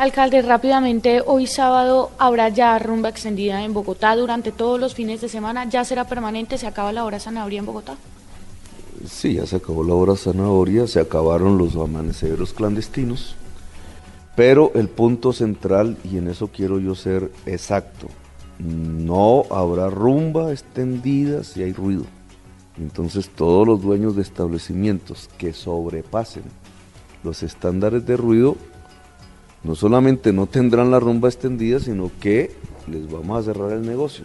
Alcalde, rápidamente, hoy sábado habrá ya rumba extendida en Bogotá durante todos los fines de semana. ¿Ya será permanente? ¿Se acaba la hora zanahoria en Bogotá? Sí, ya se acabó la hora zanahoria, se acabaron los amaneceros clandestinos, pero el punto central, y en eso quiero yo ser exacto, no habrá rumba extendida si hay ruido. Entonces todos los dueños de establecimientos que sobrepasen los estándares de ruido, no solamente no tendrán la rumba extendida, sino que les vamos a cerrar el negocio.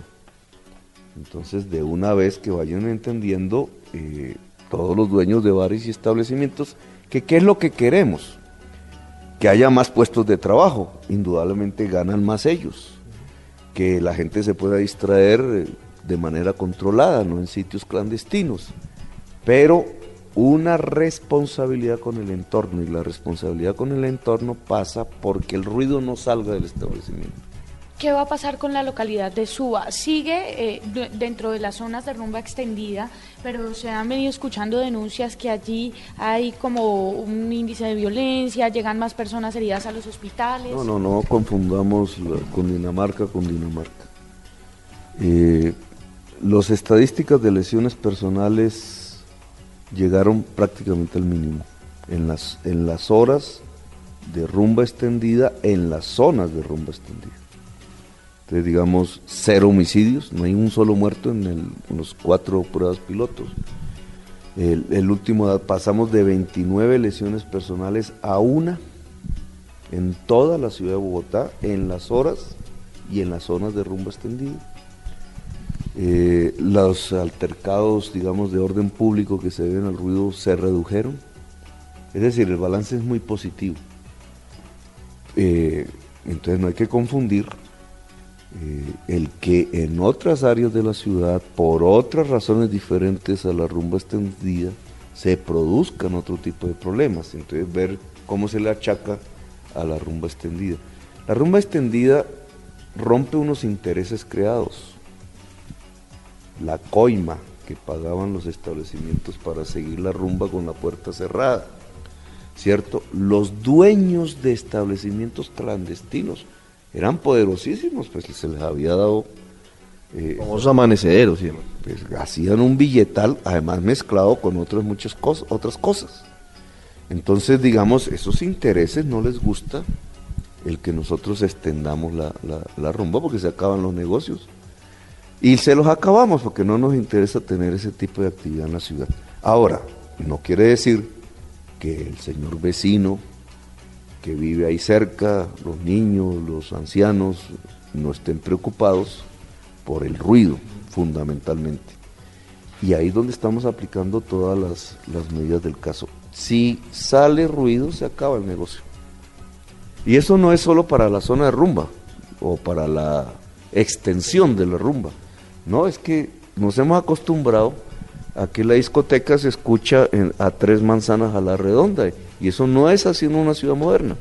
Entonces de una vez que vayan entendiendo eh, todos los dueños de bares y establecimientos, que qué es lo que queremos, que haya más puestos de trabajo, indudablemente ganan más ellos, que la gente se pueda distraer eh, de manera controlada, no en sitios clandestinos, pero una responsabilidad con el entorno y la responsabilidad con el entorno pasa porque el ruido no salga del establecimiento. ¿Qué va a pasar con la localidad de Suba? Sigue eh, de- dentro de las zonas de rumba extendida, pero se han venido escuchando denuncias que allí hay como un índice de violencia, llegan más personas heridas a los hospitales. No, no, no confundamos la- Cundinamarca con Dinamarca. Eh, las estadísticas de lesiones personales llegaron prácticamente al mínimo en las, en las horas de rumba extendida, en las zonas de rumba extendida. Entonces, digamos, cero homicidios, no hay un solo muerto en, los cuatro pruebas pilotos. El, el último, pasamos de 29 lesiones personales a una en toda la ciudad de Bogotá, en las horas y en las zonas de rumba extendida. Eh, los altercados, digamos, de orden público que se deben al ruido se redujeron. Es decir, el balance es muy positivo. Eh, entonces no hay que confundir eh, el que en otras áreas de la ciudad, por otras razones diferentes a la rumba extendida, se produzcan otro tipo de problemas. Entonces ver cómo se le achaca a la rumba extendida. La rumba extendida rompe unos intereses creados. La coima que pagaban los establecimientos para seguir la rumba con la puerta cerrada. ¿Cierto? Los dueños de establecimientos clandestinos eran poderosísimos, pues se les había dado eh, Famosos amaneceros, sí. pues, hacían un billetal, además mezclado con otras muchas cosas, otras cosas. Entonces, digamos, esos intereses no les gusta el que nosotros extendamos la, la- la rumba porque se acaban los negocios. Y se los acabamos porque no nos interesa tener ese tipo de actividad en la ciudad. Ahora, no quiere decir que el señor vecino que vive ahí cerca, los niños, los ancianos, no estén preocupados por el ruido, fundamentalmente. Y ahí es donde estamos aplicando todas las, las medidas del caso. Si sale ruido, se acaba el negocio. Y eso no es solo para la zona de rumba o para la extensión de la rumba. No, es que nos hemos acostumbrado a que la discoteca se escucha en- a tres manzanas a la redonda. Y eso no es así en una ciudad moderna.